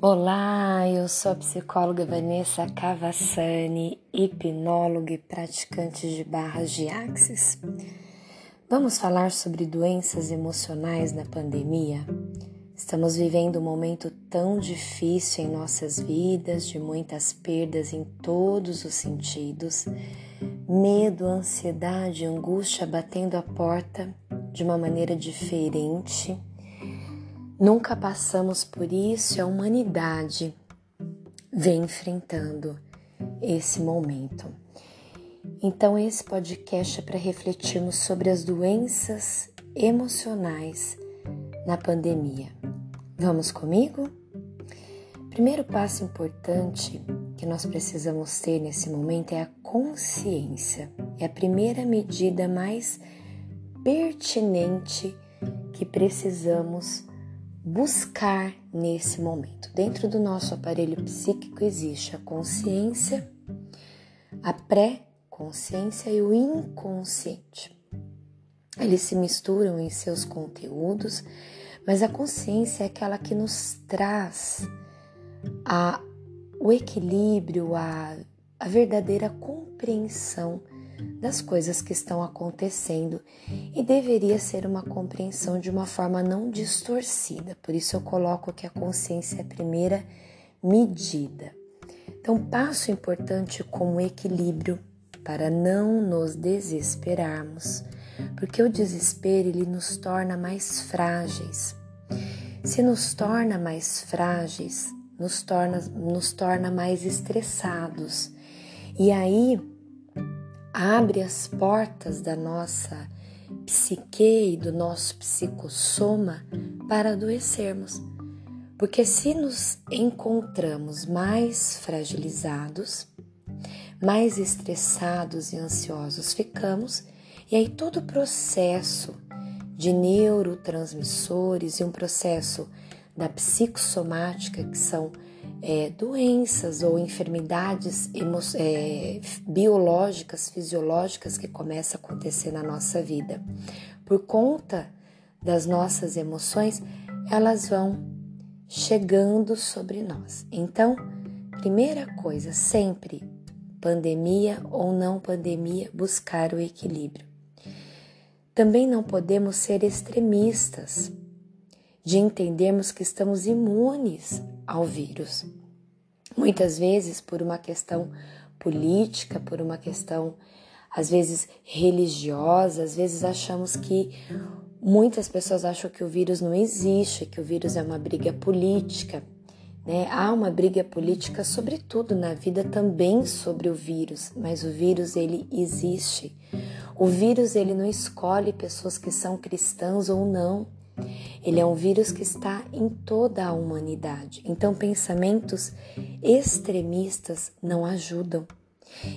Olá, eu sou a psicóloga Vanessa Cavassani, hipnóloga e praticante de barras de axis. Vamos falar sobre doenças emocionais na pandemia? Estamos vivendo um momento tão difícil em nossas vidas, de muitas perdas em todos os sentidos, medo, ansiedade, angústia batendo a porta de uma maneira diferente Nunca passamos por isso a humanidade vem enfrentando esse momento. Então, esse podcast é para refletirmos sobre as doenças emocionais na pandemia. Vamos comigo? Primeiro passo importante que nós precisamos ter nesse momento é a consciência. É a primeira medida mais pertinente que precisamos buscar nesse momento. Dentro do nosso aparelho psíquico existe a consciência, a pré-consciência e o inconsciente. Eles se misturam em seus conteúdos, mas a consciência é aquela que nos traz a, o equilíbrio, a, a verdadeira compreensão das coisas que estão acontecendo e deveria ser uma compreensão de uma forma não distorcida. Por isso eu coloco que a consciência é a primeira medida. Então, passo importante como equilíbrio para não nos desesperarmos, porque o desespero ele nos torna mais frágeis. Se nos torna mais frágeis, nos torna, nos torna mais estressados. E aí abre as portas da nossa psique e do nosso psicossoma para adoecermos. Porque se nos encontramos mais fragilizados, mais estressados e ansiosos ficamos, e aí todo o processo de neurotransmissores e um processo da psicossomática, que são é, doenças ou enfermidades é, biológicas, fisiológicas que começam a acontecer na nossa vida. Por conta das nossas emoções, elas vão chegando sobre nós. Então, primeira coisa, sempre, pandemia ou não pandemia, buscar o equilíbrio. Também não podemos ser extremistas de entendermos que estamos imunes ao vírus. Muitas vezes por uma questão política, por uma questão às vezes religiosa, às vezes achamos que muitas pessoas acham que o vírus não existe, que o vírus é uma briga política. Né? Há uma briga política sobretudo na vida também sobre o vírus, mas o vírus ele existe. O vírus ele não escolhe pessoas que são cristãs ou não. Ele é um vírus que está em toda a humanidade. Então, pensamentos extremistas não ajudam.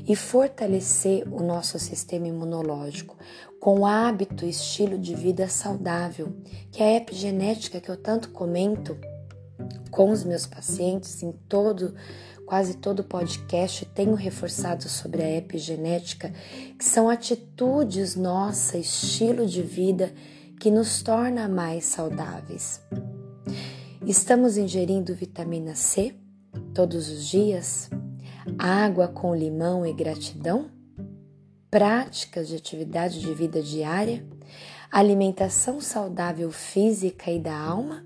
E fortalecer o nosso sistema imunológico com hábito e estilo de vida saudável, que é a epigenética que eu tanto comento com os meus pacientes em todo quase todo podcast tenho reforçado sobre a epigenética, que são atitudes nossa, estilo de vida que nos torna mais saudáveis. Estamos ingerindo vitamina C todos os dias? Água com limão e gratidão? Práticas de atividade de vida diária? Alimentação saudável física e da alma?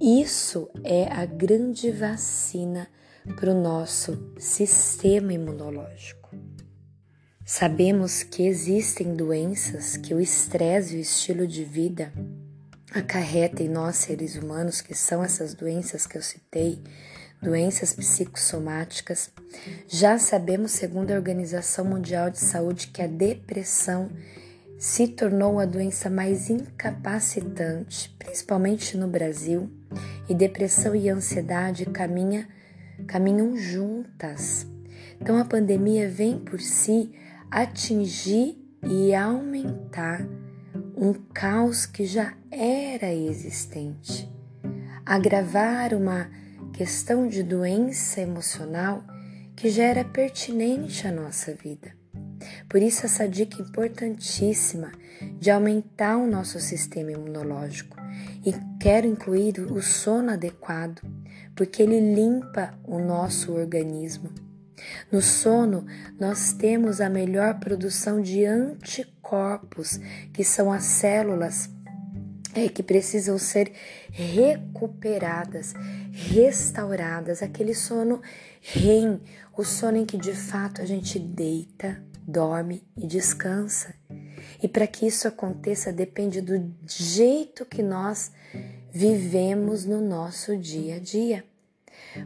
Isso é a grande vacina para o nosso sistema imunológico. Sabemos que existem doenças que o estresse e o estilo de vida acarreta em nós seres humanos, que são essas doenças que eu citei, doenças psicossomáticas. Já sabemos, segundo a Organização Mundial de Saúde, que a depressão se tornou a doença mais incapacitante, principalmente no Brasil, e depressão e ansiedade caminha, caminham juntas. Então a pandemia vem por si atingir e aumentar um caos que já era existente, agravar uma questão de doença emocional que já era pertinente à nossa vida. Por isso, essa dica importantíssima de aumentar o nosso sistema imunológico. E quero incluir o sono adequado, porque ele limpa o nosso organismo. No sono, nós temos a melhor produção de anticorpos, que são as células é, que precisam ser recuperadas, restauradas, aquele sono REM, o sono em que de fato a gente deita, dorme e descansa. E para que isso aconteça depende do jeito que nós vivemos no nosso dia a dia.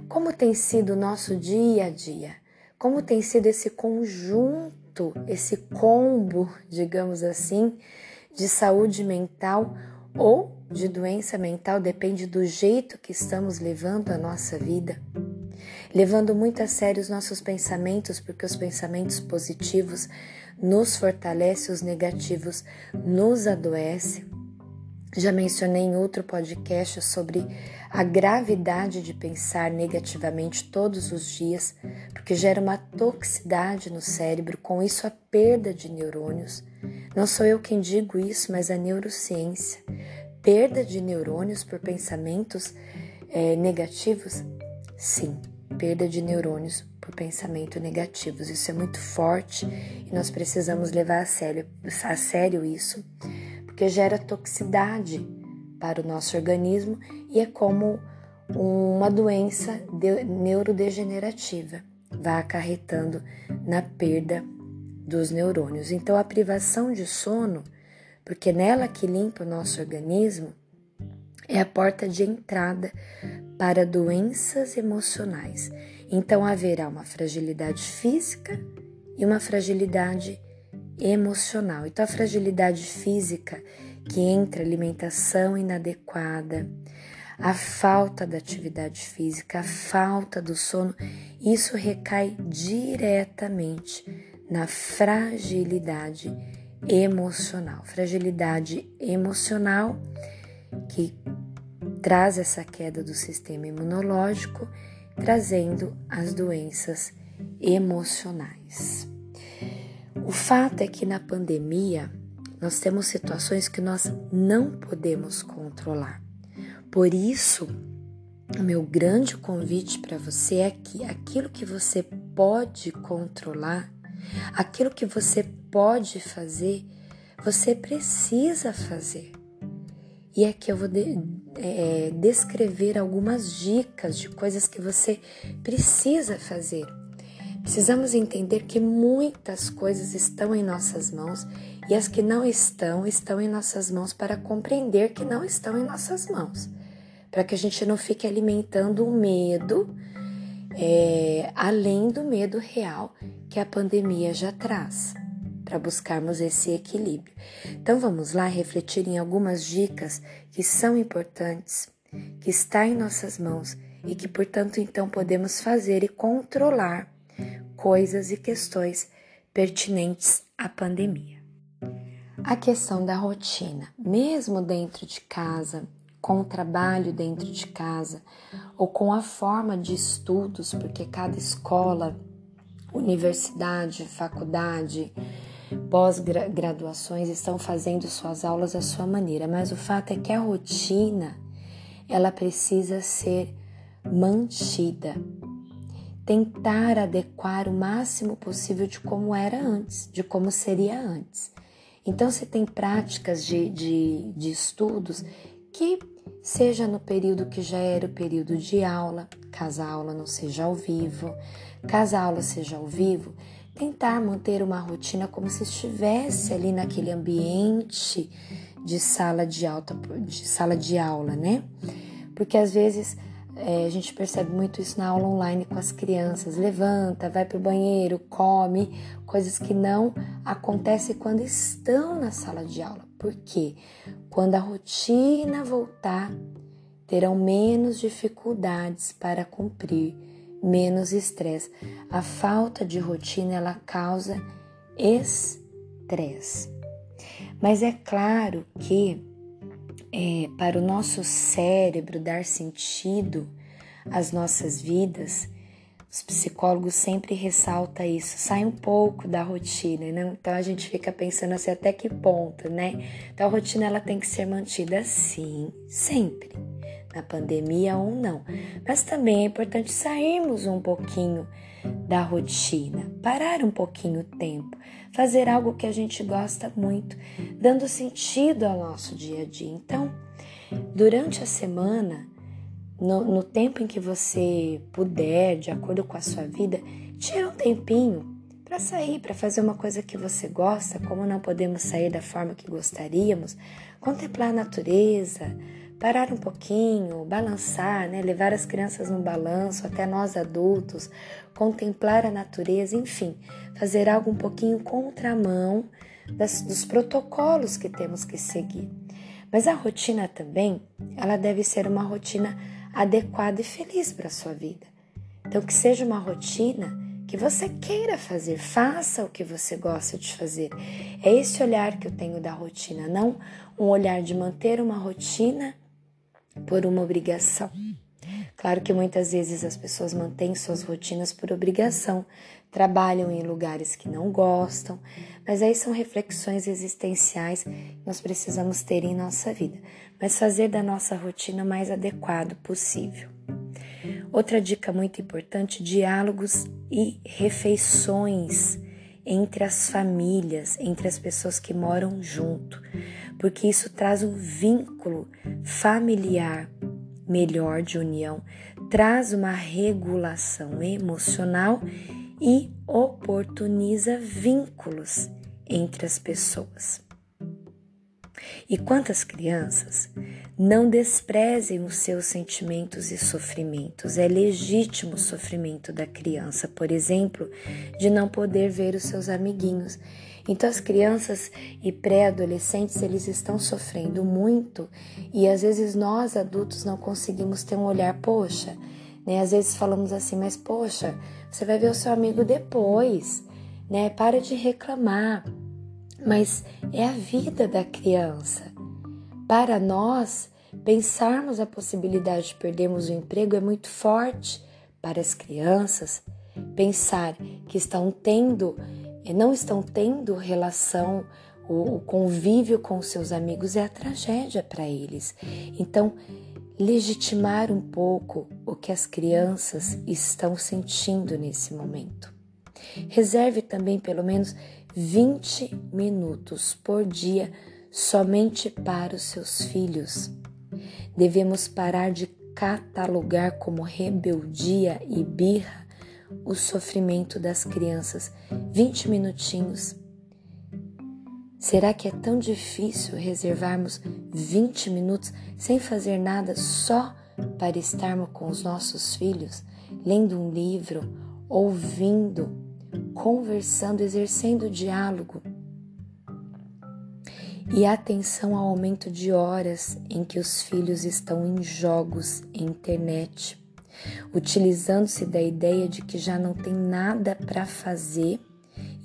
Como tem sido o nosso dia a dia? Como tem sido esse conjunto, esse combo, digamos assim, de saúde mental ou de doença mental depende do jeito que estamos levando a nossa vida. Levando muito a sério os nossos pensamentos, porque os pensamentos positivos nos fortalecem, os negativos nos adoecem. Já mencionei em outro podcast sobre a gravidade de pensar negativamente todos os dias, porque gera uma toxicidade no cérebro, com isso a perda de neurônios. Não sou eu quem digo isso, mas a neurociência. Perda de neurônios por pensamentos é, negativos? Sim, perda de neurônios por pensamento negativos. Isso é muito forte e nós precisamos levar a sério, a sério isso, porque gera toxicidade para o nosso organismo e é como uma doença neurodegenerativa, vai acarretando na perda dos neurônios. Então, a privação de sono, porque nela que limpa o nosso organismo, é a porta de entrada para doenças emocionais. Então, haverá uma fragilidade física e uma fragilidade emocional. Então, a fragilidade física, que entra alimentação inadequada, a falta da atividade física, a falta do sono, isso recai diretamente na fragilidade emocional. Fragilidade emocional que traz essa queda do sistema imunológico, trazendo as doenças emocionais. O fato é que na pandemia nós temos situações que nós não podemos controlar. Por isso, o meu grande convite para você é que aquilo que você pode controlar, Aquilo que você pode fazer, você precisa fazer. E aqui eu vou de, é, descrever algumas dicas de coisas que você precisa fazer. Precisamos entender que muitas coisas estão em nossas mãos e as que não estão, estão em nossas mãos para compreender que não estão em nossas mãos. Para que a gente não fique alimentando o medo é, além do medo real que a pandemia já traz, para buscarmos esse equilíbrio. Então vamos lá refletir em algumas dicas que são importantes, que está em nossas mãos e que, portanto, então podemos fazer e controlar coisas e questões pertinentes à pandemia. A questão da rotina, mesmo dentro de casa, com o trabalho dentro de casa ou com a forma de estudos, porque cada escola, universidade, faculdade, pós-graduações estão fazendo suas aulas à sua maneira, mas o fato é que a rotina ela precisa ser mantida. Tentar adequar o máximo possível de como era antes, de como seria antes. Então, se tem práticas de, de, de estudos que seja no período que já era o período de aula, caso a aula não seja ao vivo, caso a aula seja ao vivo, tentar manter uma rotina como se estivesse ali naquele ambiente de sala de, alta, de sala de aula, né? Porque às vezes é, a gente percebe muito isso na aula online com as crianças. Levanta, vai para o banheiro, come, coisas que não acontecem quando estão na sala de aula. Por quê? Quando a rotina voltar, terão menos dificuldades para cumprir, menos estresse. A falta de rotina ela causa estresse. Mas é claro que é, para o nosso cérebro dar sentido às nossas vidas, Os psicólogos sempre ressaltam isso, sai um pouco da rotina, né? Então a gente fica pensando assim até que ponto, né? Então a rotina ela tem que ser mantida sim, sempre, na pandemia ou não. Mas também é importante sairmos um pouquinho da rotina, parar um pouquinho o tempo, fazer algo que a gente gosta muito, dando sentido ao nosso dia a dia. Então, durante a semana, no, no tempo em que você puder, de acordo com a sua vida, tira um tempinho para sair, para fazer uma coisa que você gosta, como não podemos sair da forma que gostaríamos, contemplar a natureza, parar um pouquinho, balançar, né? levar as crianças no balanço, até nós adultos, contemplar a natureza, enfim, fazer algo um pouquinho contramão das, dos protocolos que temos que seguir. Mas a rotina também, ela deve ser uma rotina adequada e feliz para a sua vida. Então, que seja uma rotina que você queira fazer, faça o que você gosta de fazer. É esse olhar que eu tenho da rotina, não um olhar de manter uma rotina por uma obrigação. Claro que muitas vezes as pessoas mantêm suas rotinas por obrigação, trabalham em lugares que não gostam, mas aí são reflexões existenciais que nós precisamos ter em nossa vida, mas fazer da nossa rotina o mais adequado possível. Outra dica muito importante: diálogos e refeições entre as famílias, entre as pessoas que moram junto, porque isso traz um vínculo familiar melhor de união, traz uma regulação emocional e oportuniza vínculos entre as pessoas. E quantas crianças não desprezem os seus sentimentos e sofrimentos. É legítimo o sofrimento da criança, por exemplo, de não poder ver os seus amiguinhos. Então as crianças e pré-adolescentes, eles estão sofrendo muito e às vezes nós adultos não conseguimos ter um olhar, poxa, né? Às vezes falamos assim, mas poxa, você vai ver o seu amigo depois, né? Para de reclamar. Mas é a vida da criança. Para nós, pensarmos a possibilidade de perdermos o emprego é muito forte. Para as crianças, pensar que estão tendo não estão tendo relação, o, convívio com seus amigos é a tragédia para eles. Então, legitimar um pouco o que as crianças estão sentindo nesse momento. Reserve também pelo menos 20 minutos por dia somente para os seus filhos. Devemos parar de catalogar como rebeldia e birra o sofrimento das crianças. 20 minutinhos. Será que é tão difícil reservarmos 20 minutos sem fazer nada só para estarmos com os nossos filhos, lendo um livro, ouvindo, conversando, exercendo diálogo? E atenção ao aumento de horas em que os filhos estão em jogos, internet, utilizando-se da ideia de que já não tem nada para fazer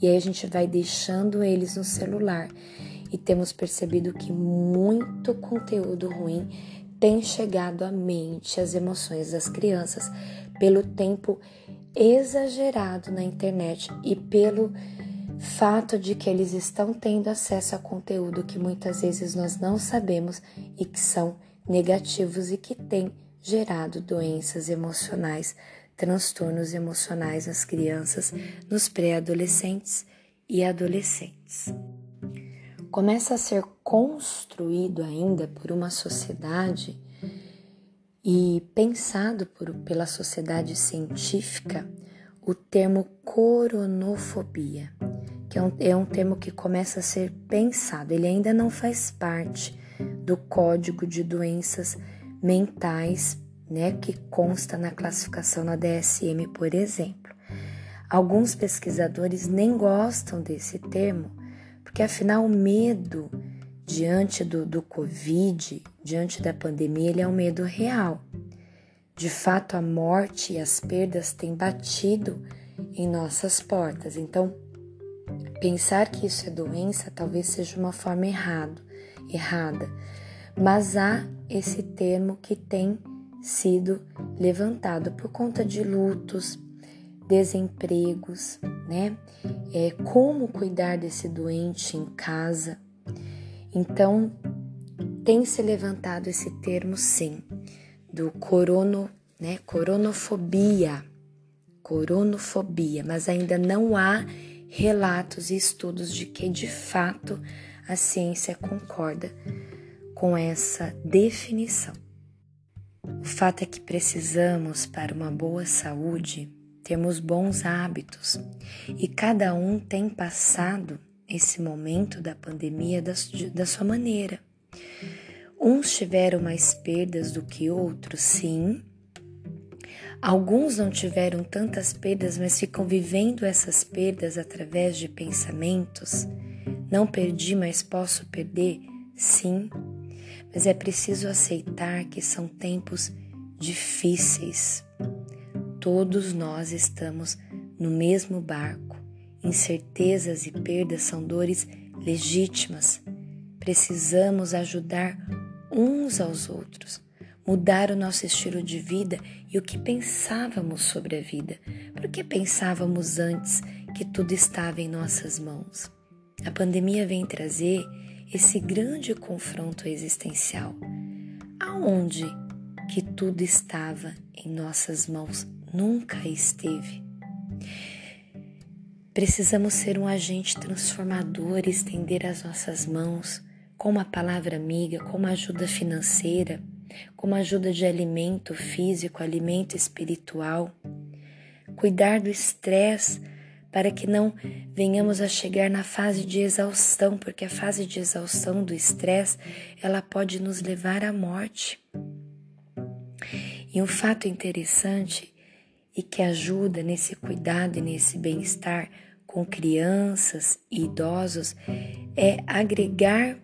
e aí a gente vai deixando eles no celular. E temos percebido que muito conteúdo ruim tem chegado à mente, às emoções das crianças, pelo tempo exagerado na internet e pelo fato de que eles estão tendo acesso a conteúdo que muitas vezes nós não sabemos e que são negativos e que têm gerado doenças emocionais, transtornos emocionais nas crianças, nos pré-adolescentes e adolescentes. Começa a ser construído ainda por uma sociedade e pensado por, pela sociedade científica o termo coronofobia, que é um, é um termo que começa a ser pensado. Ele ainda não faz parte do código de doenças mentais, né, que consta na classificação na DSM, por exemplo. Alguns pesquisadores nem gostam desse termo, porque afinal o medo diante do, do Covid, diante da pandemia, ele é um medo real. De fato, a morte e as perdas têm batido em nossas portas. Então, pensar que isso é doença talvez seja uma forma errado, errada mas há esse termo que tem sido levantado por conta de lutos, desempregos, né? É, como cuidar desse doente em casa. Então, tem se levantado esse termo, sim, do corono, né? Coronofobia, coronofobia, mas ainda não há relatos e estudos de que de fato a ciência concorda com essa definição. O fato é que precisamos, para uma boa saúde, termos bons hábitos e cada um tem passado esse momento da pandemia da, da sua maneira. Uns tiveram mais perdas do que outros, sim. Alguns não tiveram tantas perdas, mas ficam vivendo essas perdas através de pensamentos. Não perdi, mas posso perder? Sim mas é preciso aceitar que são tempos difíceis. Todos nós estamos no mesmo barco. Incertezas e perdas são dores legítimas. Precisamos ajudar uns aos outros, mudar o nosso estilo de vida e o que pensávamos sobre a vida. Por que pensávamos antes que tudo estava em nossas mãos? A pandemia vem trazer esse grande confronto existencial. Aonde que tudo estava em nossas mãos nunca esteve. Precisamos ser um agente transformador estender as nossas mãos com uma palavra amiga, com uma ajuda financeira, com uma ajuda de alimento físico, alimento espiritual. Cuidar do estresse para que não venhamos a chegar na fase de exaustão, porque a fase de exaustão do estresse, ela pode nos levar à morte. E um fato interessante e que ajuda nesse cuidado e nesse bem-estar com crianças e idosos é agregar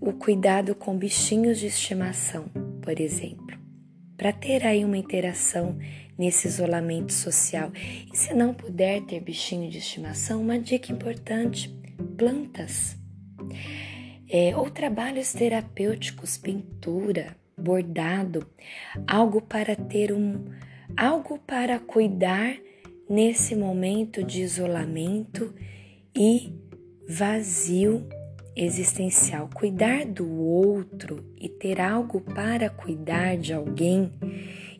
o cuidado com bichinhos de estimação, por exemplo, para ter aí uma interação nesse isolamento social. E se não puder ter bichinho de estimação, uma dica importante: plantas. É, ou trabalhos terapêuticos, pintura, bordado, algo para ter um algo para cuidar nesse momento de isolamento e vazio existencial. Cuidar do outro e ter algo para cuidar de alguém,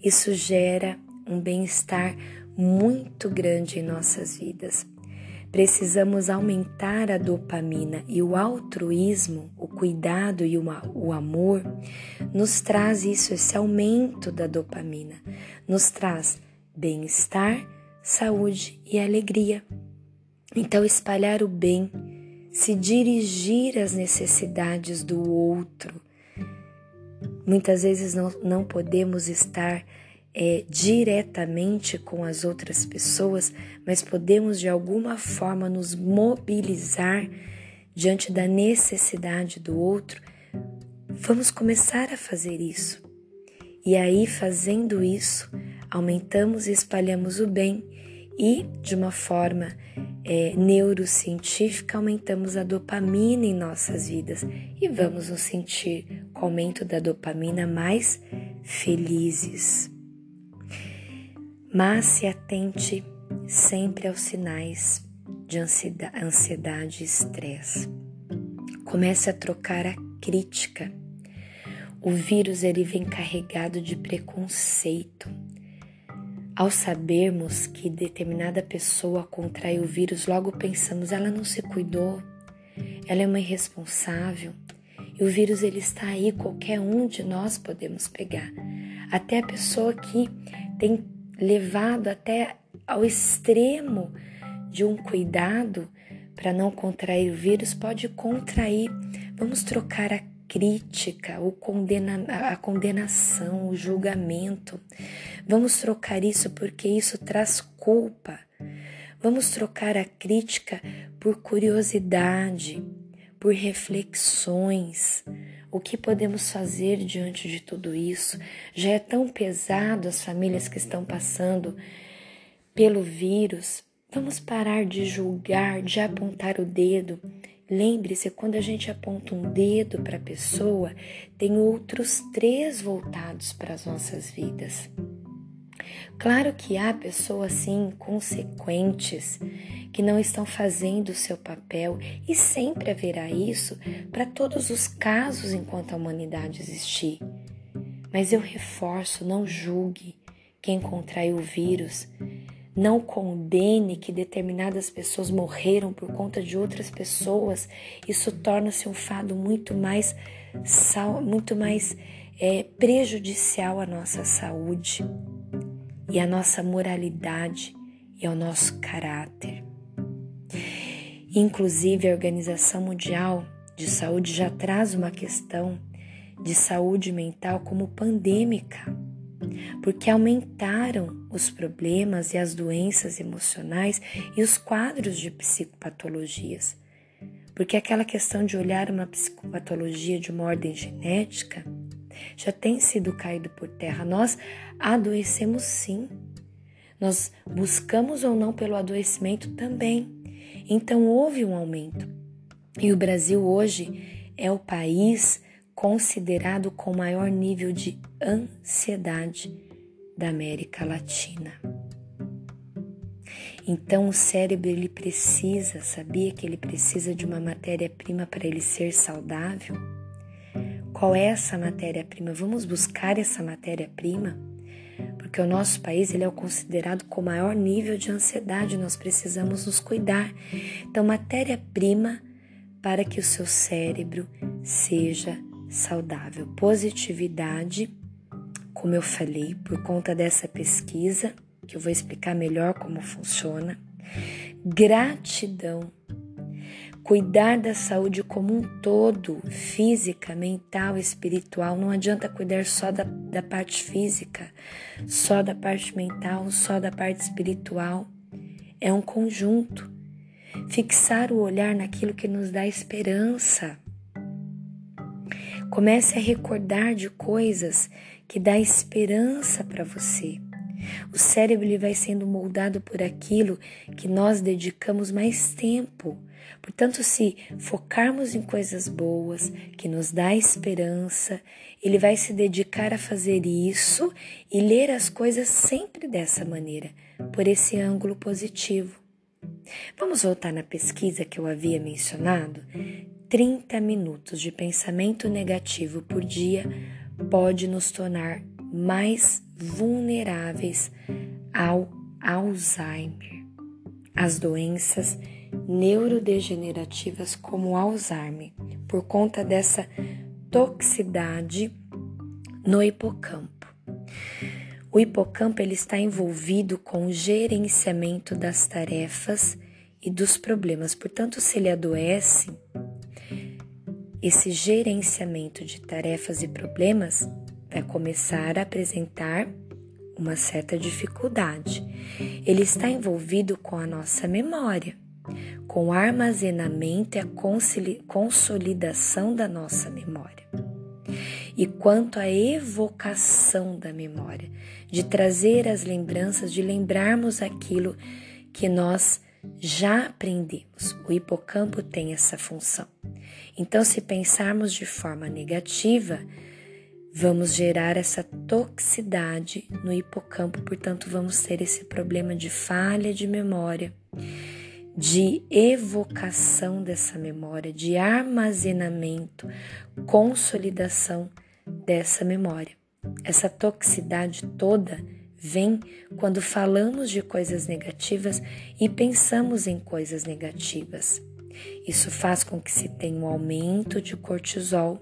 isso gera um bem-estar muito grande em nossas vidas. Precisamos aumentar a dopamina e o altruísmo, o cuidado e o amor nos traz isso, esse aumento da dopamina, nos traz bem-estar, saúde e alegria. Então, espalhar o bem, se dirigir às necessidades do outro. Muitas vezes não, não podemos estar é, diretamente com as outras pessoas, mas podemos de alguma forma nos mobilizar diante da necessidade do outro, vamos começar a fazer isso. E aí, fazendo isso, aumentamos e espalhamos o bem e, de uma forma é, neurocientífica, aumentamos a dopamina em nossas vidas e vamos nos sentir, com o aumento da dopamina, mais felizes mas se atente sempre aos sinais de ansiedade e estresse. Comece a trocar a crítica. O vírus ele vem carregado de preconceito. Ao sabermos que determinada pessoa contrai o vírus, logo pensamos, ela não se cuidou, ela é uma irresponsável. E o vírus ele está aí, qualquer um de nós podemos pegar. Até a pessoa que tem levado até ao extremo de um cuidado para não contrair o vírus, pode contrair. Vamos trocar a crítica, o condena, a condenação, o julgamento. Vamos trocar isso porque isso traz culpa. Vamos trocar a crítica por curiosidade, por reflexões, o que podemos fazer diante de tudo isso? Já é tão pesado as famílias que estão passando pelo vírus. Vamos parar de julgar, de apontar o dedo. Lembre-se, quando a gente aponta um dedo para a pessoa, tem outros três voltados para as nossas vidas. Claro que há pessoas sim consequentes que não estão fazendo o seu papel e sempre haverá isso para todos os casos enquanto a humanidade existir. Mas eu reforço, não julgue quem contraiu o vírus, não condene que determinadas pessoas morreram por conta de outras pessoas. Isso torna-se um fado muito mais muito mais é, prejudicial à nossa saúde e à nossa moralidade e ao nosso caráter. Inclusive, a Organização Mundial de Saúde já traz uma questão de saúde mental como pandêmica, porque aumentaram os problemas e as doenças emocionais e os quadros de psicopatologias. Porque aquela questão de olhar uma psicopatologia de uma ordem genética já tem sido caído por terra. Nós adoecemos sim. Nós buscamos ou não pelo adoecimento também. Então houve um aumento. E o Brasil hoje é o país considerado com maior nível de ansiedade da América Latina. Então o cérebro ele precisa, sabia que ele precisa de uma matéria-prima para ele ser saudável? Qual é essa matéria-prima? Vamos buscar essa matéria-prima? Porque o nosso país ele é considerado com maior nível de ansiedade, nós precisamos nos cuidar. Então, matéria-prima para que o seu cérebro seja saudável. Positividade, como eu falei, por conta dessa pesquisa, que eu vou explicar melhor como funciona. Gratidão, cuidar da saúde como um todo, física, mental, espiritual. Não adianta cuidar só da, da parte física, só da parte mental, só da parte espiritual. É um conjunto. Fixar o olhar naquilo que nos dá esperança. Comece a recordar de coisas que dá esperança para você. O cérebro ele vai sendo moldado por aquilo que nós dedicamos mais tempo. Portanto, se focarmos em coisas boas, que nos dá esperança, ele vai se dedicar a fazer isso e ler as coisas sempre dessa maneira, por esse ângulo positivo. Vamos voltar na pesquisa que eu havia mencionado? 30 minutos de pensamento negativo por dia pode nos tornar mais vulneráveis ao Alzheimer, as doenças neurodegenerativas como Alzheimer, por conta dessa toxicidade no hipocampo. O hipocampo ele está envolvido com o gerenciamento das tarefas e dos problemas. Portanto, se ele adoece, esse gerenciamento de tarefas e problemas vai começar a apresentar uma certa dificuldade. Ele está envolvido com a nossa memória, com o armazenamento e a consolidação da nossa memória. E quanto à evocação da memória, de trazer as lembranças, de lembrarmos aquilo que nós já aprendemos. O hipocampo tem essa função. Então, se pensarmos de forma negativa, vamos gerar essa toxicidade no hipocampo, portanto, vamos ter esse problema de falha de memória, de evocação dessa memória, de armazenamento, consolidação dessa memória. Essa toxicidade toda vem quando falamos de coisas negativas e pensamos em coisas negativas. Isso faz com que se tenha um aumento de cortisol,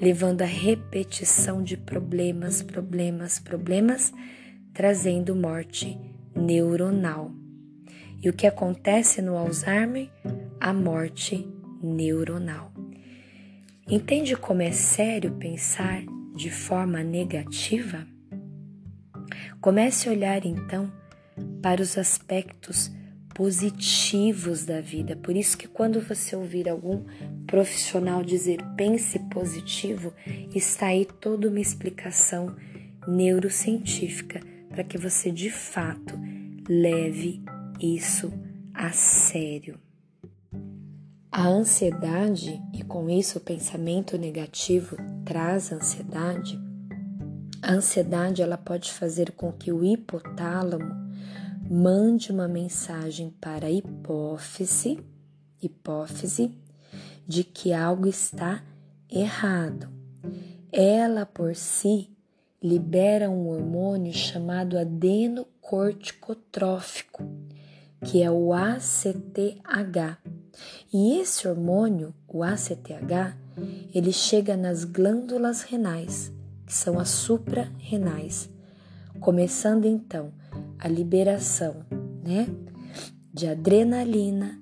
levando a repetição de problemas, problemas, problemas, trazendo morte neuronal. E o que acontece no Alzheimer? A morte neuronal. Entende como é sério pensar de forma negativa? Comece a olhar então para os aspectos positivos da vida. Por isso que quando você ouvir algum profissional dizer pense positivo, está aí toda uma explicação neurocientífica para que você de fato leve isso a sério. A ansiedade, e com isso o pensamento negativo traz ansiedade, A ansiedade ela pode fazer com que o hipotálamo mande uma mensagem para a hipófise, hipófise de que algo está errado. Ela por si libera um hormônio chamado adenocorticotrófico, que é o ACTH. E esse hormônio, o ACTH, ele chega nas glândulas renais, são as suprarrenais, começando então a liberação, né, de adrenalina,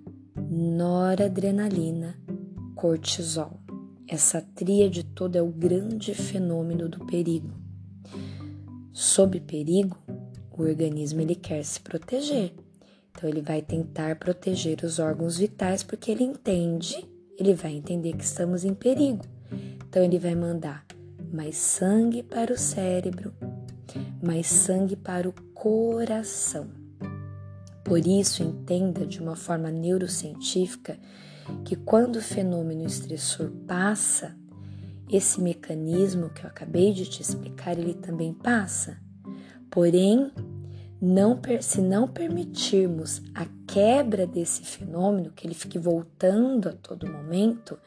noradrenalina, cortisol. Essa tríade toda é o grande fenômeno do perigo. Sob perigo, o organismo ele quer se proteger. Então ele vai tentar proteger os órgãos vitais porque ele entende, ele vai entender que estamos em perigo. Então ele vai mandar mais sangue para o cérebro, mais sangue para o coração. Por isso, entenda de uma forma neurocientífica que quando o fenômeno estressor passa, esse mecanismo que eu acabei de te explicar, ele também passa. Porém, não, se não permitirmos a quebra desse fenômeno, que ele fique voltando a todo momento,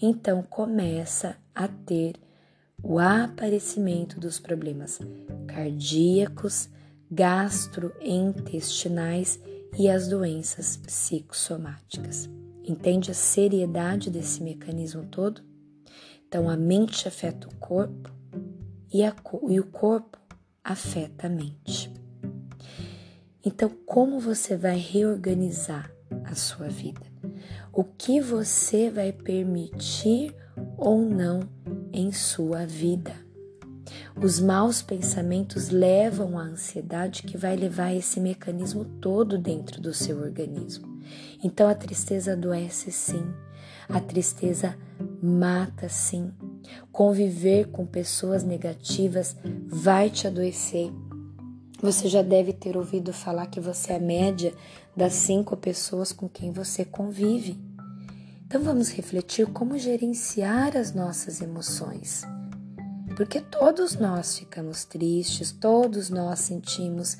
então começa a ter o aparecimento dos problemas cardíacos, gastrointestinais e as doenças psicossomáticas. Entende a seriedade desse mecanismo todo? Então, a mente afeta o corpo e, a, e o corpo afeta a mente. Então, como você vai reorganizar a sua vida? O que você vai permitir ou não em sua vida? Os maus pensamentos levam à ansiedade que vai levar esse mecanismo todo dentro do seu organismo. Então a tristeza adoece sim, a tristeza mata sim. Conviver com pessoas negativas vai te adoecer. Você já deve ter ouvido falar que você é a média das cinco pessoas com quem você convive. Então vamos refletir como gerenciar as nossas emoções porque todos nós ficamos tristes, todos nós sentimos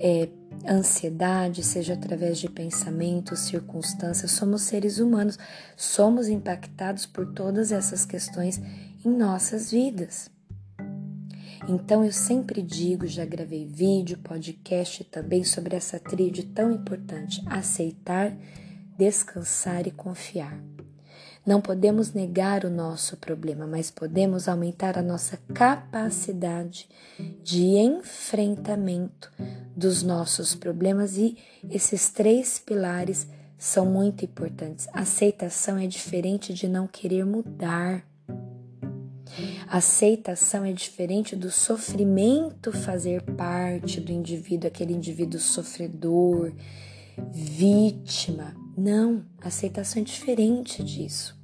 é, ansiedade, seja através de pensamentos, circunstâncias, somos seres humanos, somos impactados por todas essas questões em nossas vidas. Então eu sempre digo, já gravei vídeo, podcast também sobre essa tríade tão importante: aceitar, descansar e confiar. Não podemos negar o nosso problema, mas podemos aumentar a nossa capacidade de enfrentamento dos nossos problemas e esses três pilares são muito importantes. Aceitação é diferente de não querer mudar. Aceitação é diferente do sofrimento fazer parte do indivíduo, aquele indivíduo sofredor, vítima. Não, aceitação é diferente disso.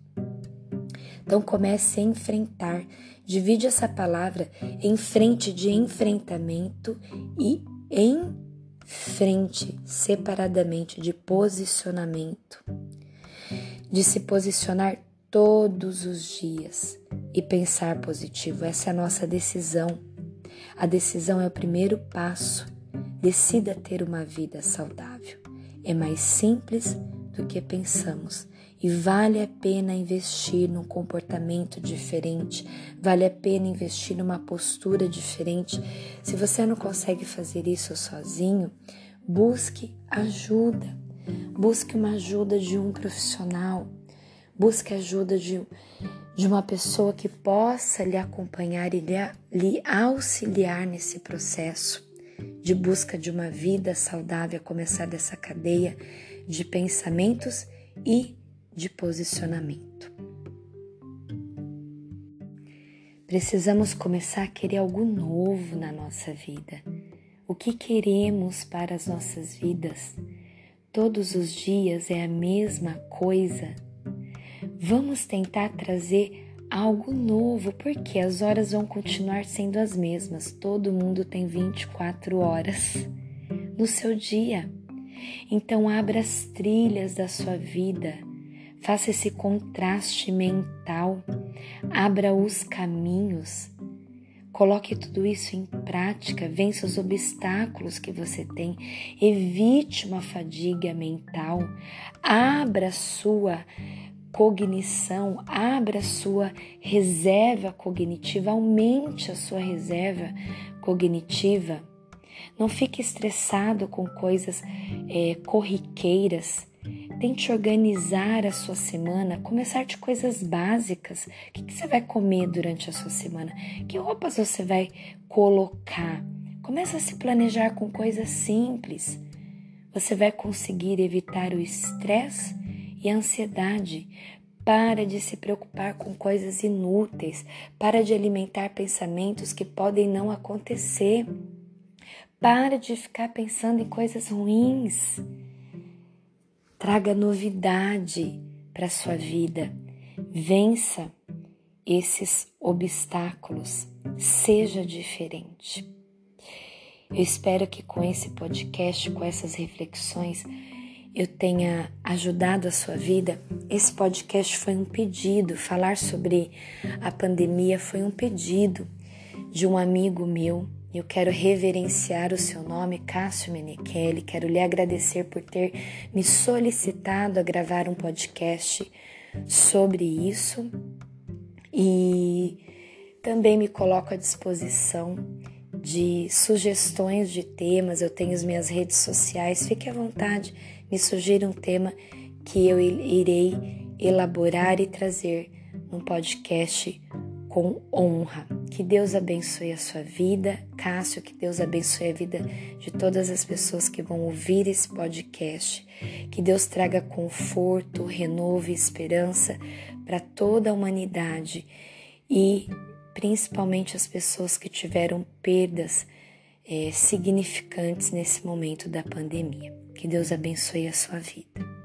Então comece a enfrentar. Divide essa palavra em frente de enfrentamento e em frente separadamente de posicionamento. De se posicionar todos os dias e pensar positivo. Essa é a nossa decisão. A decisão é o primeiro passo. Decida ter uma vida saudável. É mais simples do que pensamos e vale a pena investir num comportamento diferente, vale a pena investir numa postura diferente. Se você não consegue fazer isso sozinho, busque ajuda. Busque uma ajuda de um profissional. Busque ajuda de, de uma pessoa que possa lhe acompanhar e lhe, lhe auxiliar nesse processo de busca de uma vida saudável, começar dessa cadeia de pensamentos e de posicionamento. Precisamos começar a querer algo novo na nossa vida. O que queremos para as nossas vidas? Todos os dias é a mesma coisa. Vamos tentar trazer algo novo, porque as horas vão continuar sendo as mesmas. Todo mundo tem 24 horas no seu dia. Então, abra as trilhas da sua vida. Faça esse contraste mental, abra os caminhos, Coloque tudo isso em prática, vença os obstáculos que você tem, evite uma fadiga mental, abra sua cognição, abra sua reserva cognitiva, aumente a sua reserva cognitiva. Não fique estressado com coisas é, corriqueiras. Tente organizar a sua semana, começar de coisas básicas. O que, que você vai comer durante a sua semana? Que roupas você vai colocar? Comece a se planejar com coisas simples. Você vai conseguir evitar o estresse e a ansiedade. Para de se preocupar com coisas inúteis. Para de alimentar pensamentos que podem não acontecer. Para de ficar pensando em coisas ruins. Traga novidade para sua vida. Vença esses obstáculos. Seja diferente. Eu espero que com esse podcast, com essas reflexões, eu tenha ajudado a sua vida. Esse podcast foi um pedido. Falar sobre a pandemia foi um pedido de um amigo meu eu quero reverenciar o seu nome, Cássio Menechelli. Quero lhe agradecer por ter me solicitado a gravar um podcast sobre isso. E também me coloco à disposição de sugestões de temas. Eu tenho as minhas redes sociais. Fique à vontade, me sugira um tema que eu irei elaborar e trazer num podcast com honra. Que Deus abençoe a sua vida, Cássio, que Deus abençoe a vida de todas as pessoas que vão ouvir esse podcast. Que Deus traga conforto, renovo e esperança para toda a humanidade e principalmente as pessoas que tiveram perdas é, significantes nesse momento da pandemia. Que Deus abençoe a sua vida.